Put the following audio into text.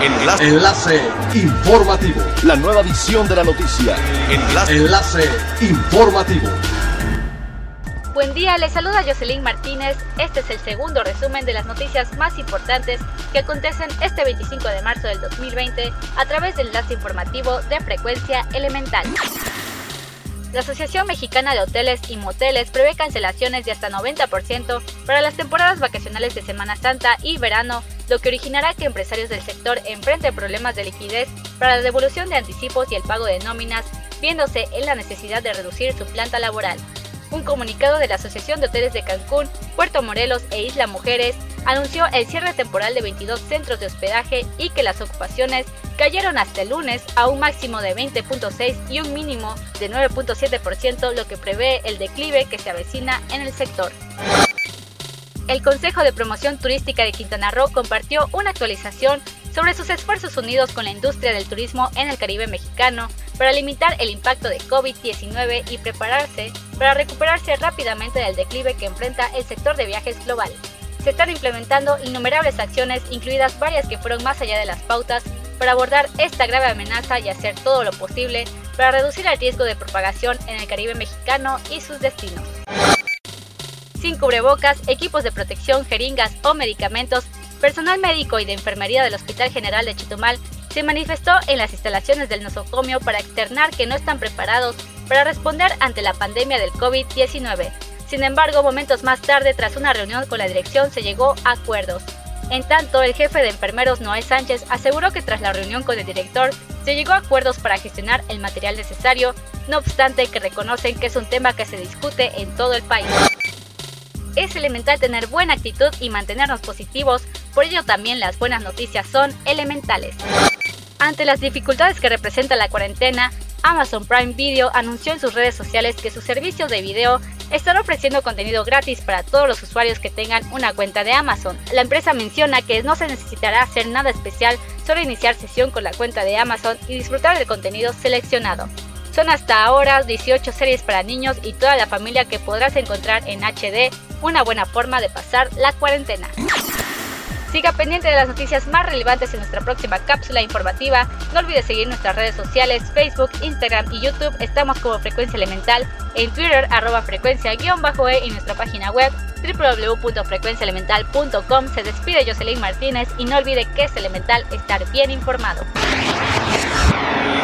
Enlace. Enlace informativo. La nueva edición de la noticia. Enlace. Enlace informativo. Buen día, les saluda Jocelyn Martínez. Este es el segundo resumen de las noticias más importantes que acontecen este 25 de marzo del 2020 a través del enlace informativo de frecuencia elemental. La Asociación Mexicana de Hoteles y Moteles prevé cancelaciones de hasta 90% para las temporadas vacacionales de Semana Santa y verano, lo que originará que empresarios del sector enfrenten problemas de liquidez para la devolución de anticipos y el pago de nóminas, viéndose en la necesidad de reducir su planta laboral. Un comunicado de la Asociación de Hoteles de Cancún, Puerto Morelos e Isla Mujeres anunció el cierre temporal de 22 centros de hospedaje y que las ocupaciones cayeron hasta el lunes a un máximo de 20.6 y un mínimo de 9.7%, lo que prevé el declive que se avecina en el sector. El Consejo de Promoción Turística de Quintana Roo compartió una actualización sobre sus esfuerzos unidos con la industria del turismo en el Caribe mexicano para limitar el impacto de COVID-19 y prepararse para recuperarse rápidamente del declive que enfrenta el sector de viajes global. Se están implementando innumerables acciones, incluidas varias que fueron más allá de las pautas, para abordar esta grave amenaza y hacer todo lo posible para reducir el riesgo de propagación en el Caribe mexicano y sus destinos. Sin cubrebocas, equipos de protección, jeringas o medicamentos Personal médico y de enfermería del Hospital General de Chitumal se manifestó en las instalaciones del nosocomio para externar que no están preparados para responder ante la pandemia del COVID-19. Sin embargo, momentos más tarde, tras una reunión con la dirección, se llegó a acuerdos. En tanto, el jefe de enfermeros Noé Sánchez aseguró que tras la reunión con el director se llegó a acuerdos para gestionar el material necesario, no obstante que reconocen que es un tema que se discute en todo el país. Es elemental tener buena actitud y mantenernos positivos, por ello también las buenas noticias son elementales. Ante las dificultades que representa la cuarentena, Amazon Prime Video anunció en sus redes sociales que su servicio de video estará ofreciendo contenido gratis para todos los usuarios que tengan una cuenta de Amazon. La empresa menciona que no se necesitará hacer nada especial, solo iniciar sesión con la cuenta de Amazon y disfrutar del contenido seleccionado. Son hasta ahora 18 series para niños y toda la familia que podrás encontrar en HD, una buena forma de pasar la cuarentena. Siga pendiente de las noticias más relevantes en nuestra próxima cápsula informativa. No olvide seguir nuestras redes sociales, Facebook, Instagram y YouTube. Estamos como Frecuencia Elemental, en Twitter arroba frecuencia-e y nuestra página web www.frecuenciaelemental.com. Se despide Jocelyn Martínez y no olvide que es elemental estar bien informado.